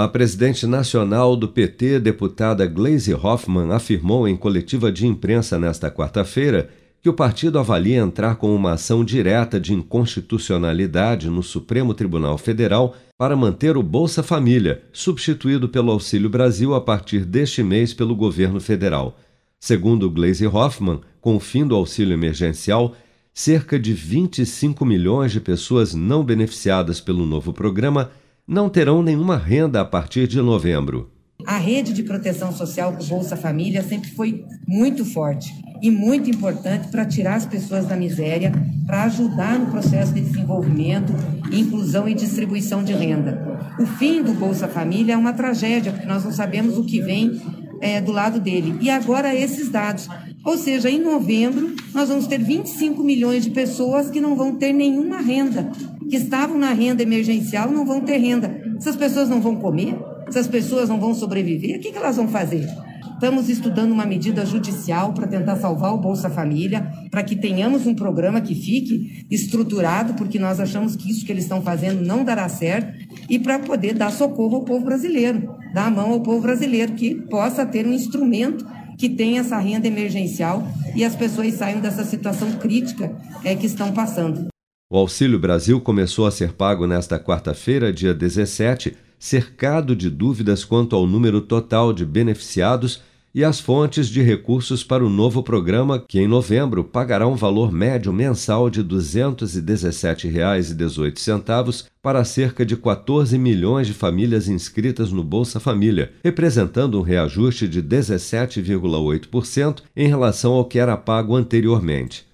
A presidente nacional do PT, deputada Gleisi Hoffmann, afirmou em coletiva de imprensa nesta quarta-feira que o partido avalia entrar com uma ação direta de inconstitucionalidade no Supremo Tribunal Federal para manter o Bolsa Família, substituído pelo Auxílio Brasil a partir deste mês pelo governo federal. Segundo Gleisi Hoffmann, com o fim do auxílio emergencial, cerca de 25 milhões de pessoas não beneficiadas pelo novo programa não terão nenhuma renda a partir de novembro. A rede de proteção social com Bolsa Família sempre foi muito forte e muito importante para tirar as pessoas da miséria, para ajudar no processo de desenvolvimento, inclusão e distribuição de renda. O fim do Bolsa Família é uma tragédia, porque nós não sabemos o que vem é, do lado dele. E agora esses dados. Ou seja, em novembro, nós vamos ter 25 milhões de pessoas que não vão ter nenhuma renda que estavam na renda emergencial não vão ter renda. Essas pessoas não vão comer? Essas pessoas não vão sobreviver? O que, que elas vão fazer? Estamos estudando uma medida judicial para tentar salvar o Bolsa Família, para que tenhamos um programa que fique estruturado, porque nós achamos que isso que eles estão fazendo não dará certo, e para poder dar socorro ao povo brasileiro, dar a mão ao povo brasileiro, que possa ter um instrumento que tenha essa renda emergencial e as pessoas saiam dessa situação crítica é, que estão passando. O Auxílio Brasil começou a ser pago nesta quarta-feira, dia 17, cercado de dúvidas quanto ao número total de beneficiados e as fontes de recursos para o novo programa, que em novembro pagará um valor médio mensal de R$ 217,18 para cerca de 14 milhões de famílias inscritas no Bolsa Família, representando um reajuste de 17,8% em relação ao que era pago anteriormente.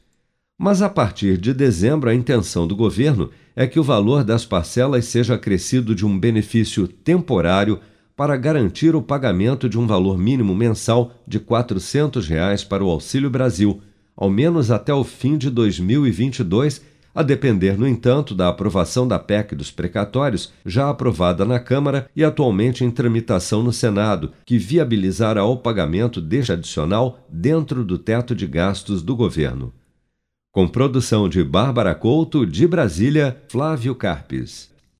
Mas a partir de dezembro, a intenção do governo é que o valor das parcelas seja acrescido de um benefício temporário para garantir o pagamento de um valor mínimo mensal de 400 reais para o Auxílio Brasil, ao menos até o fim de 2022, a depender, no entanto, da aprovação da PEC dos precatórios, já aprovada na Câmara e atualmente em tramitação no Senado, que viabilizará o pagamento deste adicional dentro do teto de gastos do governo. Com produção de Bárbara Couto, de Brasília, Flávio Carpes.